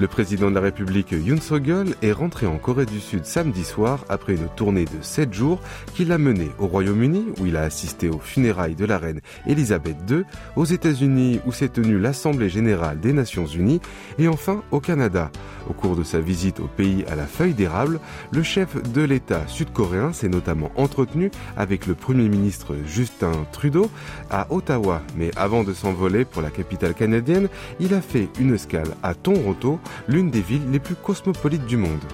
Le président de la République Yoon Suk-yeol est rentré en Corée du Sud samedi soir après une tournée de 7 jours qu'il a menée au Royaume-Uni où il a assisté aux funérailles de la reine Elisabeth II, aux États-Unis où s'est tenue l'Assemblée générale des Nations unies et enfin au Canada. Au cours de sa visite au pays à la feuille d'érable, le chef de l'État sud-coréen s'est notamment entretenu avec le Premier ministre Justin Trudeau à Ottawa, mais avant de s'envoler pour la capitale canadienne, il a fait une escale à Toronto l'une des villes les plus cosmopolites du monde.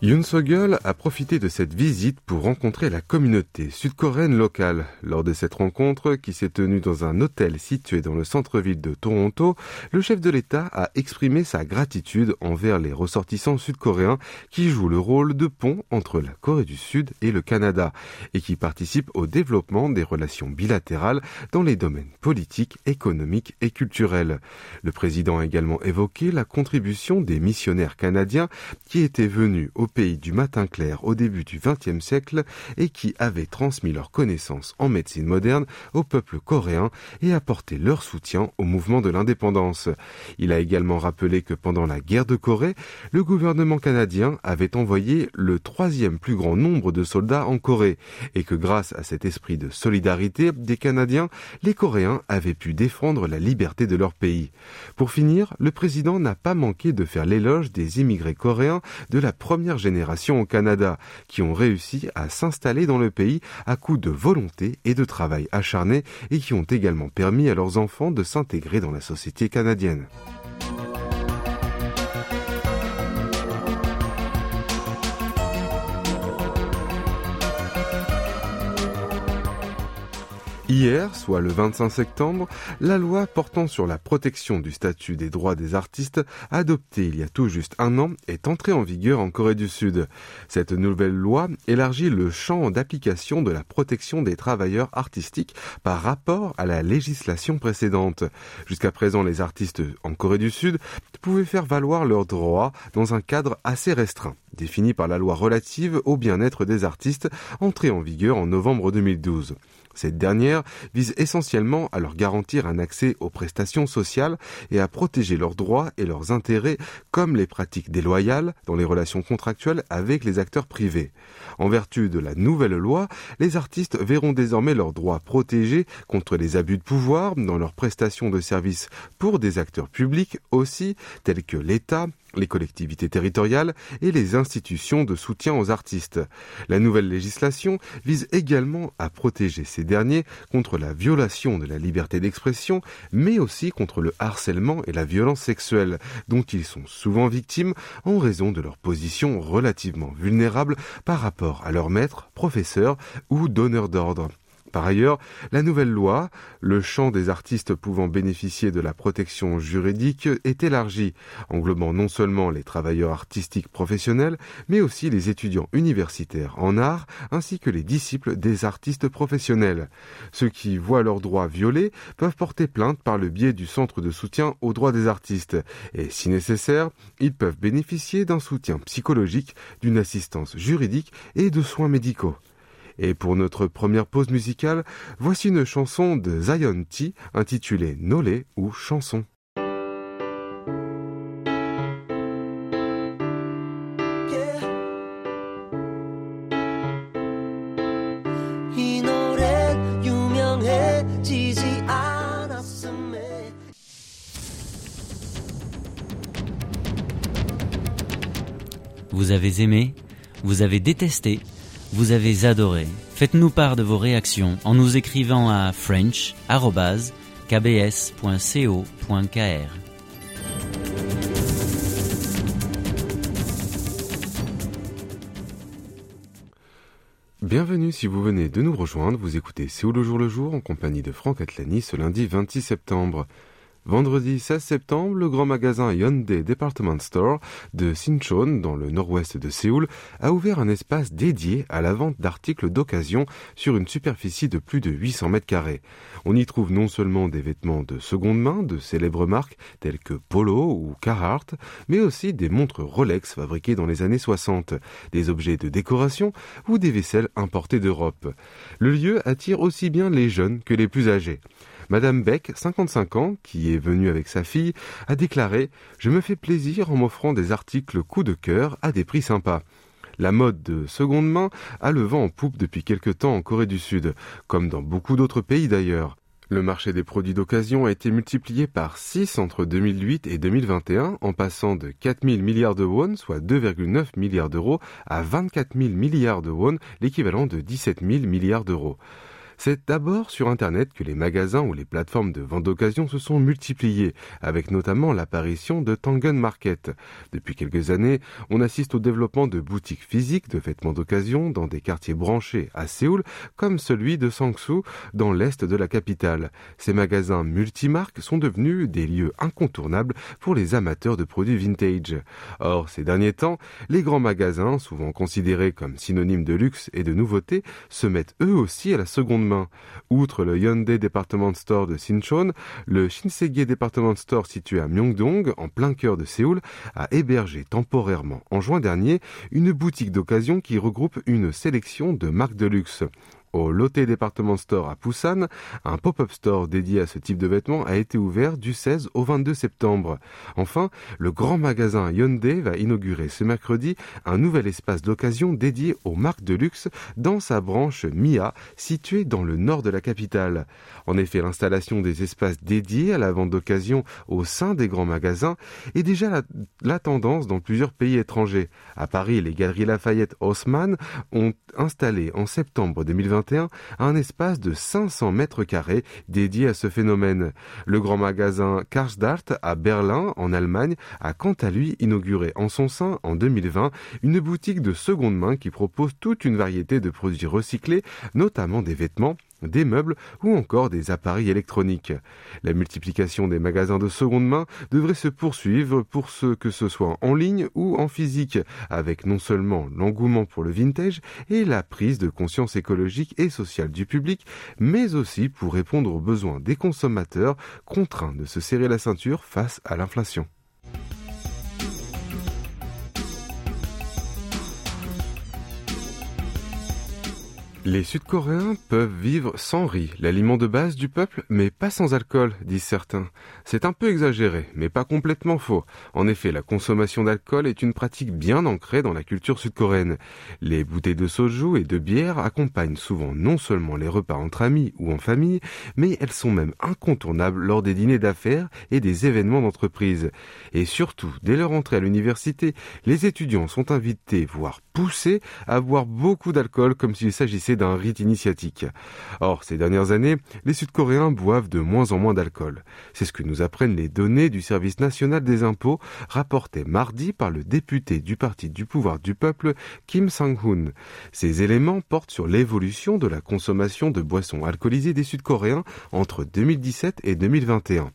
Yoon Suk-yeol a profité de cette visite pour rencontrer la communauté sud-coréenne locale. Lors de cette rencontre, qui s'est tenue dans un hôtel situé dans le centre-ville de Toronto, le chef de l'État a exprimé sa gratitude envers les ressortissants sud-coréens qui jouent le rôle de pont entre la Corée du Sud et le Canada et qui participent au développement des relations bilatérales dans les domaines politiques, économiques et culturels. Le président a également évoqué la contribution des missionnaires canadiens qui étaient venus au pays du matin clair au début du XXe siècle et qui avaient transmis leurs connaissances en médecine moderne au peuple coréen et apporté leur soutien au mouvement de l'indépendance. Il a également rappelé que pendant la guerre de Corée, le gouvernement canadien avait envoyé le troisième plus grand nombre de soldats en Corée et que grâce à cet esprit de solidarité des Canadiens, les Coréens avaient pu défendre la liberté de leur pays. Pour finir, le président n'a pas manqué de faire l'éloge des immigrés coréens de la première génération au Canada, qui ont réussi à s'installer dans le pays à coup de volonté et de travail acharné et qui ont également permis à leurs enfants de s'intégrer dans la société canadienne. Hier, soit le 25 septembre, la loi portant sur la protection du statut des droits des artistes, adoptée il y a tout juste un an, est entrée en vigueur en Corée du Sud. Cette nouvelle loi élargit le champ d'application de la protection des travailleurs artistiques par rapport à la législation précédente. Jusqu'à présent, les artistes en Corée du Sud pouvaient faire valoir leurs droits dans un cadre assez restreint, défini par la loi relative au bien-être des artistes, entrée en vigueur en novembre 2012. Cette dernière vise essentiellement à leur garantir un accès aux prestations sociales et à protéger leurs droits et leurs intérêts comme les pratiques déloyales dans les relations contractuelles avec les acteurs privés. En vertu de la nouvelle loi, les artistes verront désormais leurs droits protégés contre les abus de pouvoir dans leurs prestations de services pour des acteurs publics aussi, tels que l'État, les collectivités territoriales et les institutions de soutien aux artistes. La nouvelle législation vise également à protéger ces derniers contre la violation de la liberté d'expression, mais aussi contre le harcèlement et la violence sexuelle, dont ils sont souvent victimes en raison de leur position relativement vulnérable par rapport à leur maître, professeur ou donneur d'ordre. Par ailleurs, la nouvelle loi, le champ des artistes pouvant bénéficier de la protection juridique est élargi, englobant non seulement les travailleurs artistiques professionnels, mais aussi les étudiants universitaires en art, ainsi que les disciples des artistes professionnels. Ceux qui voient leurs droits violés peuvent porter plainte par le biais du Centre de soutien aux droits des artistes, et si nécessaire, ils peuvent bénéficier d'un soutien psychologique, d'une assistance juridique et de soins médicaux. Et pour notre première pause musicale, voici une chanson de Zion T intitulée Nolé ou chanson. Vous avez aimé, vous avez détesté, vous avez adoré. Faites-nous part de vos réactions en nous écrivant à french.kbs.co.kr. Bienvenue si vous venez de nous rejoindre, vous écoutez C'est où le jour le jour en compagnie de Franck Atlani ce lundi 26 septembre. Vendredi 16 septembre, le grand magasin Hyundai Department Store de Sinchon, dans le nord-ouest de Séoul, a ouvert un espace dédié à la vente d'articles d'occasion sur une superficie de plus de 800 mètres carrés. On y trouve non seulement des vêtements de seconde main de célèbres marques telles que Polo ou Carhartt, mais aussi des montres Rolex fabriquées dans les années 60, des objets de décoration ou des vaisselles importées d'Europe. Le lieu attire aussi bien les jeunes que les plus âgés. Madame Beck, 55 ans, qui est venue avec sa fille, a déclaré Je me fais plaisir en m'offrant des articles coup de cœur à des prix sympas. La mode de seconde main a le vent en poupe depuis quelque temps en Corée du Sud, comme dans beaucoup d'autres pays d'ailleurs. Le marché des produits d'occasion a été multiplié par 6 entre 2008 et 2021, en passant de 4 000 milliards de won, soit 2,9 milliards d'euros, à 24 000 milliards de won, l'équivalent de 17 000 milliards d'euros. C'est d'abord sur Internet que les magasins ou les plateformes de vente d'occasion se sont multipliés, avec notamment l'apparition de Tangen Market. Depuis quelques années, on assiste au développement de boutiques physiques de vêtements d'occasion dans des quartiers branchés à Séoul, comme celui de Sangsu, dans l'est de la capitale. Ces magasins multimarques sont devenus des lieux incontournables pour les amateurs de produits vintage. Or, ces derniers temps, les grands magasins, souvent considérés comme synonymes de luxe et de nouveauté, se mettent eux aussi à la seconde Outre le Hyundai Department Store de Sinchon, le Shinsegae Department Store situé à Myeongdong, en plein cœur de Séoul, a hébergé temporairement en juin dernier une boutique d'occasion qui regroupe une sélection de marques de luxe. Au Lotte Department Store à Busan, un pop-up store dédié à ce type de vêtements a été ouvert du 16 au 22 septembre. Enfin, le grand magasin Hyundai va inaugurer ce mercredi un nouvel espace d'occasion dédié aux marques de luxe dans sa branche Mia, située dans le nord de la capitale. En effet, l'installation des espaces dédiés à la vente d'occasion au sein des grands magasins est déjà la, tendance dans plusieurs pays étrangers. À Paris, les galeries Lafayette Haussmann ont installé en septembre 2020 un espace de 500 mètres carrés dédié à ce phénomène. Le grand magasin Karstadt à Berlin, en Allemagne, a quant à lui inauguré en son sein, en 2020, une boutique de seconde main qui propose toute une variété de produits recyclés, notamment des vêtements, des meubles ou encore des appareils électroniques. La multiplication des magasins de seconde main devrait se poursuivre pour ce que ce soit en ligne ou en physique, avec non seulement l'engouement pour le vintage et la prise de conscience écologique et sociale du public, mais aussi pour répondre aux besoins des consommateurs contraints de se serrer la ceinture face à l'inflation. Les Sud-Coréens peuvent vivre sans riz, l'aliment de base du peuple, mais pas sans alcool, disent certains. C'est un peu exagéré, mais pas complètement faux. En effet, la consommation d'alcool est une pratique bien ancrée dans la culture sud-coréenne. Les bouteilles de soju et de bière accompagnent souvent non seulement les repas entre amis ou en famille, mais elles sont même incontournables lors des dîners d'affaires et des événements d'entreprise. Et surtout, dès leur entrée à l'université, les étudiants sont invités, voire poussés, à boire beaucoup d'alcool comme s'il s'agissait d'un rite initiatique. Or, ces dernières années, les Sud-Coréens boivent de moins en moins d'alcool. C'est ce que nous apprennent les données du Service national des impôts rapportées mardi par le député du Parti du pouvoir du peuple, Kim Sang-hoon. Ces éléments portent sur l'évolution de la consommation de boissons alcoolisées des Sud-Coréens entre 2017 et 2021.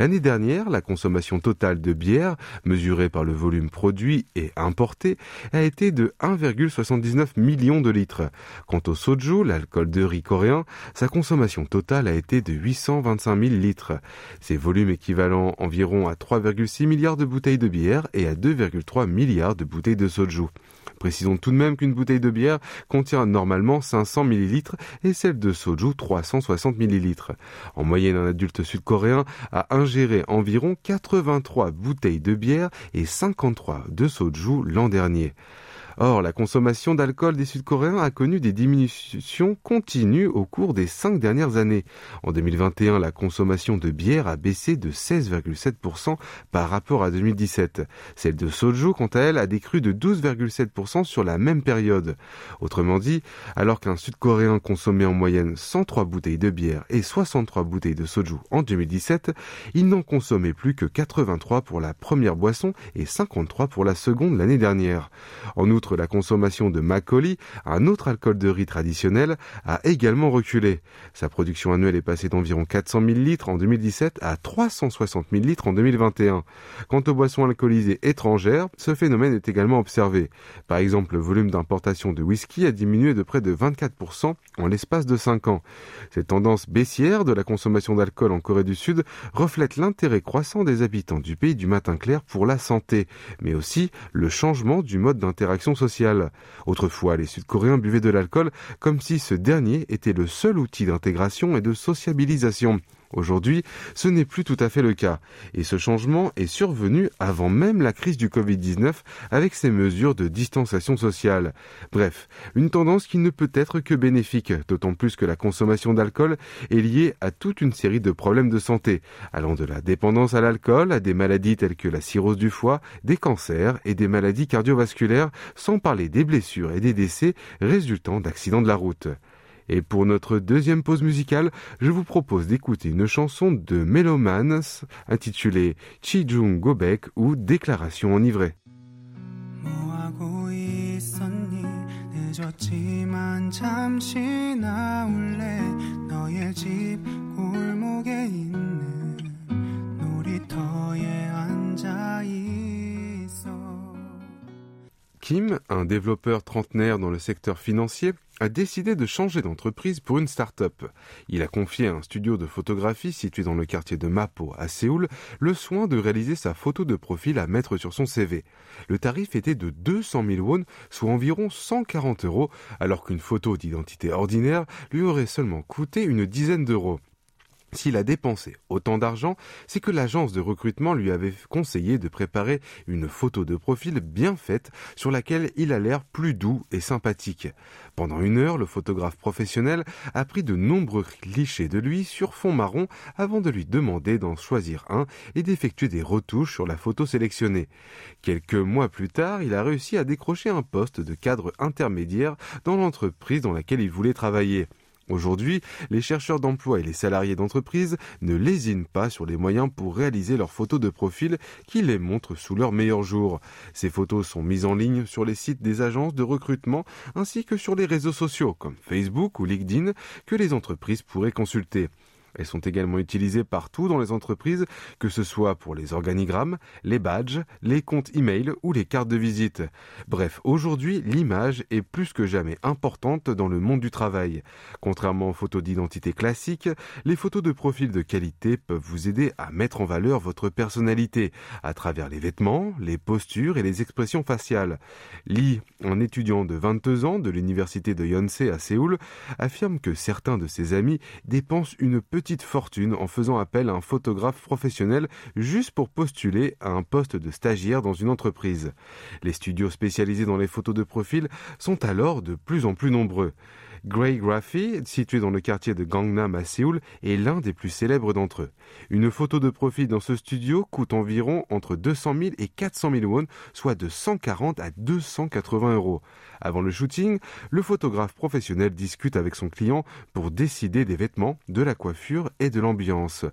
L'année dernière, la consommation totale de bière, mesurée par le volume produit et importé, a été de 1,79 million de litres. Quant au soju, l'alcool de riz coréen, sa consommation totale a été de 825 000 litres. Ces volumes équivalent environ à 3,6 milliards de bouteilles de bière et à 2,3 milliards de bouteilles de soju. Précisons tout de même qu'une bouteille de bière contient normalement 500 ml et celle de soju 360 ml. En moyenne, un adulte sud-coréen a ingéré environ 83 bouteilles de bière et 53 de soju l'an dernier. Or, la consommation d'alcool des Sud-Coréens a connu des diminutions continues au cours des cinq dernières années. En 2021, la consommation de bière a baissé de 16,7% par rapport à 2017. Celle de soju, quant à elle, a décru de 12,7% sur la même période. Autrement dit, alors qu'un Sud-Coréen consommait en moyenne 103 bouteilles de bière et 63 bouteilles de soju en 2017, il n'en consommait plus que 83 pour la première boisson et 53 pour la seconde l'année dernière. En outre, la consommation de Macaulay, un autre alcool de riz traditionnel a également reculé. Sa production annuelle est passée d'environ 400 000 litres en 2017 à 360 000 litres en 2021. Quant aux boissons alcoolisées étrangères, ce phénomène est également observé. Par exemple, le volume d'importation de whisky a diminué de près de 24% en l'espace de 5 ans. Cette tendance baissière de la consommation d'alcool en Corée du Sud reflète l'intérêt croissant des habitants du pays du matin clair pour la santé, mais aussi le changement du mode d'interaction sociale. Autrefois, les Sud-Coréens buvaient de l'alcool comme si ce dernier était le seul outil d'intégration et de sociabilisation. Aujourd'hui, ce n'est plus tout à fait le cas, et ce changement est survenu avant même la crise du Covid-19 avec ses mesures de distanciation sociale. Bref, une tendance qui ne peut être que bénéfique, d'autant plus que la consommation d'alcool est liée à toute une série de problèmes de santé, allant de la dépendance à l'alcool à des maladies telles que la cirrhose du foie, des cancers et des maladies cardiovasculaires, sans parler des blessures et des décès résultant d'accidents de la route. Et pour notre deuxième pause musicale, je vous propose d'écouter une chanson de Melomans intitulée Chijung Gobek ou Déclaration enivrée. Kim, un développeur trentenaire dans le secteur financier, a décidé de changer d'entreprise pour une start-up. Il a confié à un studio de photographie situé dans le quartier de Mapo à Séoul le soin de réaliser sa photo de profil à mettre sur son CV. Le tarif était de 200 000 won, soit environ 140 euros, alors qu'une photo d'identité ordinaire lui aurait seulement coûté une dizaine d'euros. S'il a dépensé autant d'argent, c'est que l'agence de recrutement lui avait conseillé de préparer une photo de profil bien faite sur laquelle il a l'air plus doux et sympathique. Pendant une heure, le photographe professionnel a pris de nombreux clichés de lui sur fond marron avant de lui demander d'en choisir un et d'effectuer des retouches sur la photo sélectionnée. Quelques mois plus tard, il a réussi à décrocher un poste de cadre intermédiaire dans l'entreprise dans laquelle il voulait travailler. Aujourd'hui, les chercheurs d'emploi et les salariés d'entreprise ne lésinent pas sur les moyens pour réaliser leurs photos de profil qui les montrent sous leur meilleur jour. Ces photos sont mises en ligne sur les sites des agences de recrutement ainsi que sur les réseaux sociaux comme Facebook ou LinkedIn que les entreprises pourraient consulter. Elles sont également utilisées partout dans les entreprises, que ce soit pour les organigrammes, les badges, les comptes e-mail ou les cartes de visite. Bref, aujourd'hui, l'image est plus que jamais importante dans le monde du travail. Contrairement aux photos d'identité classiques, les photos de profil de qualité peuvent vous aider à mettre en valeur votre personnalité à travers les vêtements, les postures et les expressions faciales. Lee, un étudiant de 22 ans de l'université de Yonsei à Séoul, affirme que certains de ses amis dépensent une petite petite fortune en faisant appel à un photographe professionnel juste pour postuler à un poste de stagiaire dans une entreprise. Les studios spécialisés dans les photos de profil sont alors de plus en plus nombreux. Grey Graphy, situé dans le quartier de Gangnam à Séoul, est l'un des plus célèbres d'entre eux. Une photo de profil dans ce studio coûte environ entre 200 000 et 400 000 won, soit de 140 à 280 euros. Avant le shooting, le photographe professionnel discute avec son client pour décider des vêtements, de la coiffure et de l'ambiance.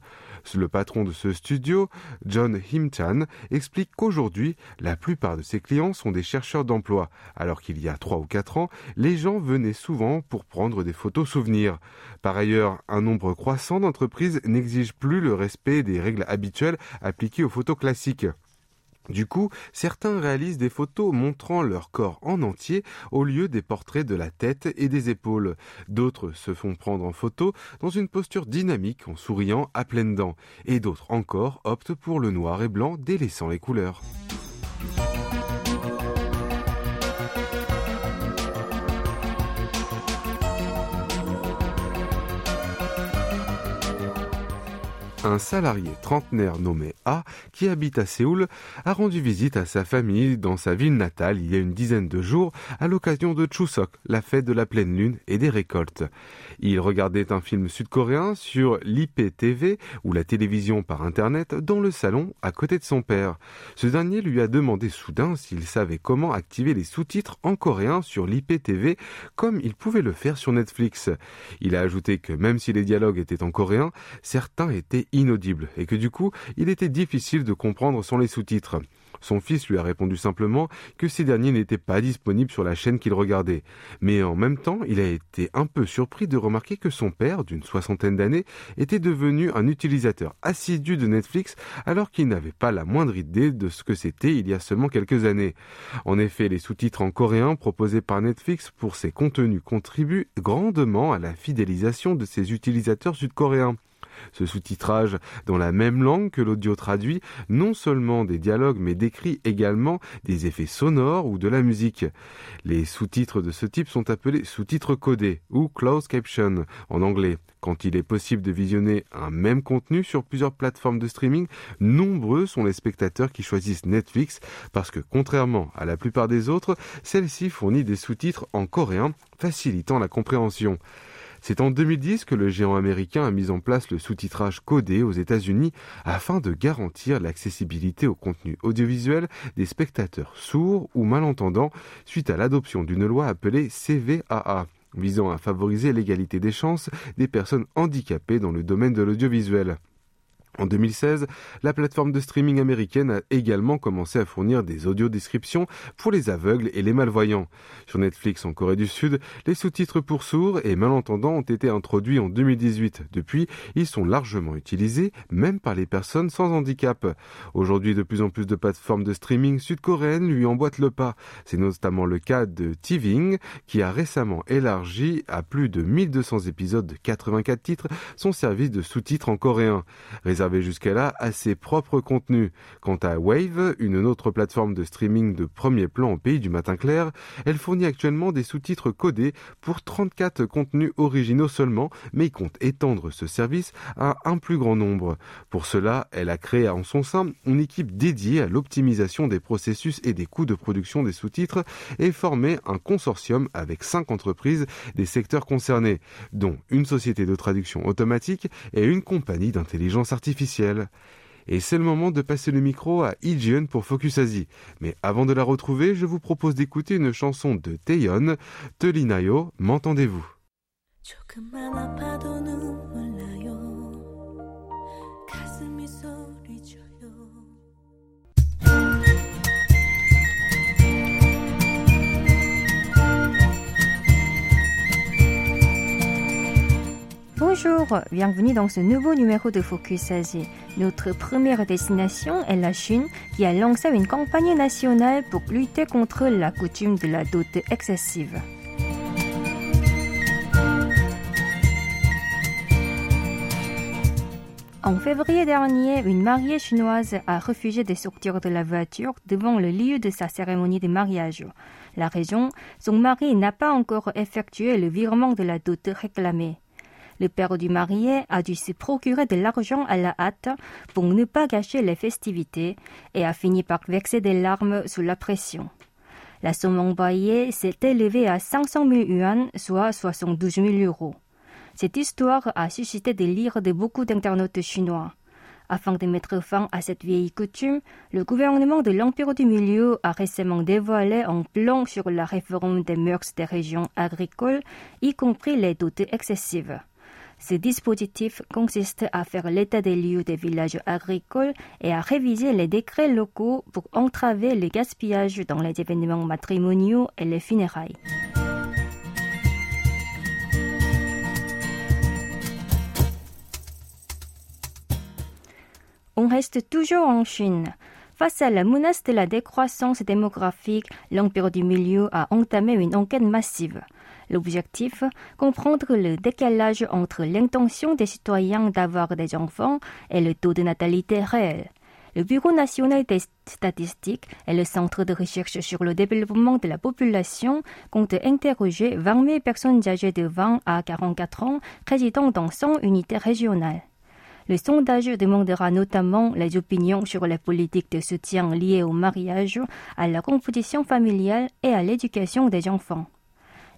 Le patron de ce studio, John Himchan, explique qu'aujourd'hui, la plupart de ses clients sont des chercheurs d'emploi, alors qu'il y a trois ou quatre ans, les gens venaient souvent pour prendre des photos souvenirs. Par ailleurs, un nombre croissant d'entreprises n'exige plus le respect des règles habituelles appliquées aux photos classiques. Du coup, certains réalisent des photos montrant leur corps en entier au lieu des portraits de la tête et des épaules. D'autres se font prendre en photo dans une posture dynamique en souriant à pleines dents. Et d'autres encore optent pour le noir et blanc délaissant les couleurs. Un salarié trentenaire nommé A, qui habite à Séoul, a rendu visite à sa famille dans sa ville natale il y a une dizaine de jours à l'occasion de Chuseok, la fête de la pleine lune et des récoltes. Il regardait un film sud-coréen sur l'IPTV ou la télévision par internet dans le salon à côté de son père. Ce dernier lui a demandé soudain s'il savait comment activer les sous-titres en coréen sur l'IPTV comme il pouvait le faire sur Netflix. Il a ajouté que même si les dialogues étaient en coréen, certains étaient inaudible et que du coup, il était difficile de comprendre sans les sous-titres. Son fils lui a répondu simplement que ces derniers n'étaient pas disponibles sur la chaîne qu'il regardait. Mais en même temps, il a été un peu surpris de remarquer que son père, d'une soixantaine d'années, était devenu un utilisateur assidu de Netflix alors qu'il n'avait pas la moindre idée de ce que c'était il y a seulement quelques années. En effet, les sous-titres en coréen proposés par Netflix pour ses contenus contribuent grandement à la fidélisation de ses utilisateurs sud-coréens. Ce sous-titrage dans la même langue que l'audio traduit non seulement des dialogues mais décrit également des effets sonores ou de la musique. Les sous-titres de ce type sont appelés sous-titres codés ou closed caption en anglais. Quand il est possible de visionner un même contenu sur plusieurs plateformes de streaming, nombreux sont les spectateurs qui choisissent Netflix parce que contrairement à la plupart des autres, celle-ci fournit des sous-titres en coréen facilitant la compréhension. C'est en 2010 que le géant américain a mis en place le sous-titrage codé aux États-Unis afin de garantir l'accessibilité au contenu audiovisuel des spectateurs sourds ou malentendants suite à l'adoption d'une loi appelée CVAA visant à favoriser l'égalité des chances des personnes handicapées dans le domaine de l'audiovisuel. En 2016, la plateforme de streaming américaine a également commencé à fournir des audiodescriptions pour les aveugles et les malvoyants. Sur Netflix en Corée du Sud, les sous-titres pour sourds et malentendants ont été introduits en 2018. Depuis, ils sont largement utilisés, même par les personnes sans handicap. Aujourd'hui, de plus en plus de plateformes de streaming sud-coréennes lui emboîtent le pas. C'est notamment le cas de TVing, qui a récemment élargi à plus de 1200 épisodes de 84 titres son service de sous-titres en coréen jusqu'à là à ses propres contenus. Quant à Wave, une autre plateforme de streaming de premier plan au pays du matin clair, elle fournit actuellement des sous-titres codés pour 34 contenus originaux seulement, mais compte étendre ce service à un plus grand nombre. Pour cela, elle a créé en son sein une équipe dédiée à l'optimisation des processus et des coûts de production des sous-titres et formé un consortium avec cinq entreprises des secteurs concernés, dont une société de traduction automatique et une compagnie d'intelligence artificielle et c'est le moment de passer le micro à Ijeon pour Focus Asie. Mais avant de la retrouver, je vous propose d'écouter une chanson de Taeyeon, Telinayo, M'entendez-vous? Bonjour, bienvenue dans ce nouveau numéro de Focus Asie. Notre première destination est la Chine qui a lancé une campagne nationale pour lutter contre la coutume de la dot excessive. En février dernier, une mariée chinoise a refusé de sortir de la voiture devant le lieu de sa cérémonie de mariage. La raison, son mari n'a pas encore effectué le virement de la dot réclamée. Le père du marié a dû se procurer de l'argent à la hâte pour ne pas gâcher les festivités et a fini par vexer des larmes sous la pression. La somme envoyée s'est élevée à 500 000 yuan, soit 72 000 euros. Cette histoire a suscité des lyres de beaucoup d'internautes chinois. Afin de mettre fin à cette vieille coutume, le gouvernement de l'Empire du Milieu a récemment dévoilé un plan sur la réforme des mœurs des régions agricoles, y compris les doutes excessives. Ce dispositif consiste à faire l'état des lieux des villages agricoles et à réviser les décrets locaux pour entraver le gaspillage dans les événements matrimoniaux et les funérailles. On reste toujours en Chine. Face à la menace de la décroissance démographique, l'Empire du Milieu a entamé une enquête massive. L'objectif, comprendre le décalage entre l'intention des citoyens d'avoir des enfants et le taux de natalité réel. Le Bureau national des statistiques et le Centre de recherche sur le développement de la population comptent interroger 20 000 personnes âgées de 20 à 44 ans résidant dans 100 unités régionales. Le sondage demandera notamment les opinions sur la politique de soutien liée au mariage, à la composition familiale et à l'éducation des enfants.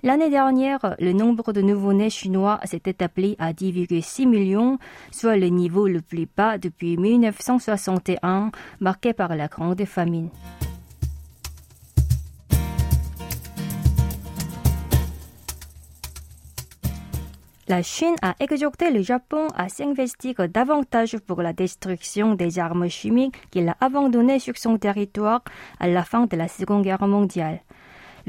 L'année dernière, le nombre de nouveau-nés chinois s'est établi à 10,6 millions, soit le niveau le plus bas depuis 1961, marqué par la grande famine. la Chine a exhorté le Japon à s'investir davantage pour la destruction des armes chimiques qu'il a abandonnées sur son territoire à la fin de la Seconde Guerre mondiale.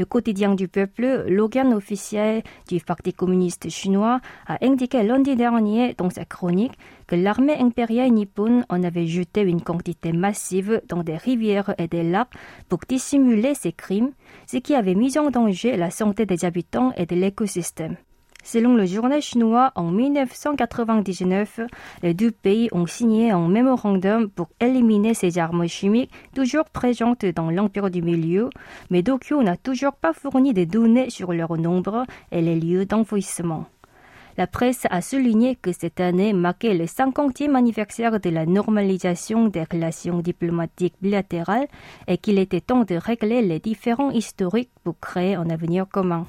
Le quotidien du peuple, l'organe officiel du Parti communiste chinois, a indiqué lundi dernier dans sa chronique que l'armée impériale nippone en avait jeté une quantité massive dans des rivières et des lacs pour dissimuler ses crimes, ce qui avait mis en danger la santé des habitants et de l'écosystème. Selon le journal chinois, en 1999, les deux pays ont signé un mémorandum pour éliminer ces armes chimiques toujours présentes dans l'Empire du Milieu, mais Tokyo n'a toujours pas fourni des données sur leur nombre et les lieux d'enfouissement. La presse a souligné que cette année marquait le 50e anniversaire de la normalisation des relations diplomatiques bilatérales et qu'il était temps de régler les différends historiques pour créer un avenir commun.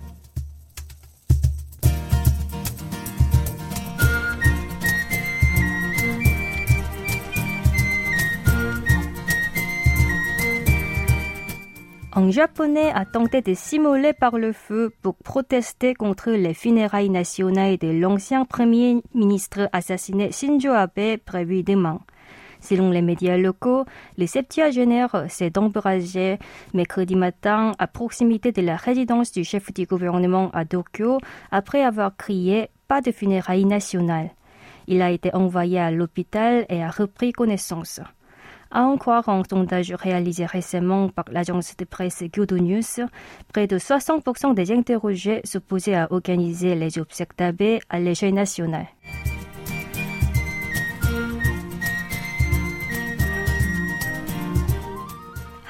Un japonais a tenté de s'immoler par le feu pour protester contre les funérailles nationales de l'ancien premier ministre assassiné Shinzo Abe prévu demain. Selon les médias locaux, le septuagénaire s'est embrasé mercredi matin à proximité de la résidence du chef du gouvernement à Tokyo après avoir crié pas de funérailles nationales. Il a été envoyé à l'hôpital et a repris connaissance. À en croire un sondage réalisé récemment par l'agence de presse Kyodo News, près de 60% des interrogés s'opposaient à organiser les obsèques d'Abe à l'échelle nationale.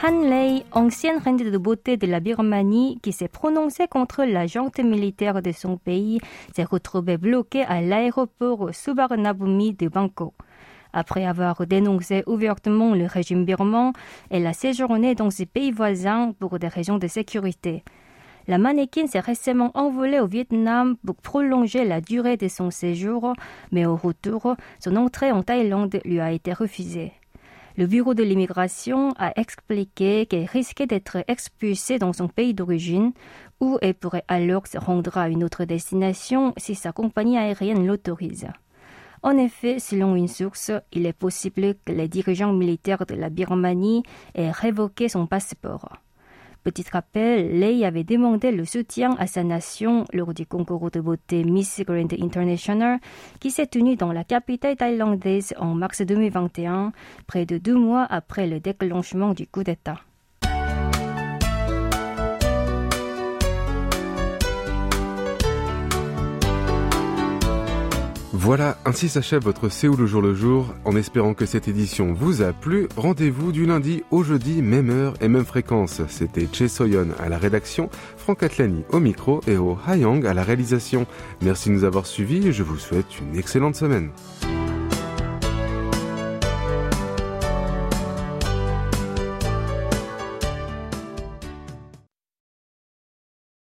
Han Lei, ancienne reine de beauté de la Birmanie, qui s'est prononcée contre la militaire de son pays, s'est retrouvée bloquée à l'aéroport Suvarnabhumi de Bangkok. Après avoir dénoncé ouvertement le régime birman, elle a séjourné dans ses pays voisins pour des raisons de sécurité. La mannequin s'est récemment envolée au Vietnam pour prolonger la durée de son séjour, mais au retour, son entrée en Thaïlande lui a été refusée. Le bureau de l'immigration a expliqué qu'elle risquait d'être expulsée dans son pays d'origine, où elle pourrait alors se rendre à une autre destination si sa compagnie aérienne l'autorise. En effet, selon une source, il est possible que les dirigeants militaires de la Birmanie aient révoqué son passeport. Petit rappel, Lei avait demandé le soutien à sa nation lors du concours de beauté Miss Grand International qui s'est tenu dans la capitale thaïlandaise en mars 2021, près de deux mois après le déclenchement du coup d'État. Voilà, ainsi s'achève votre Séoul le jour le jour. En espérant que cette édition vous a plu, rendez-vous du lundi au jeudi, même heure et même fréquence. C'était Che Soyon à la rédaction, Franck Atlani au micro et au Hayang à la réalisation. Merci de nous avoir suivis et je vous souhaite une excellente semaine.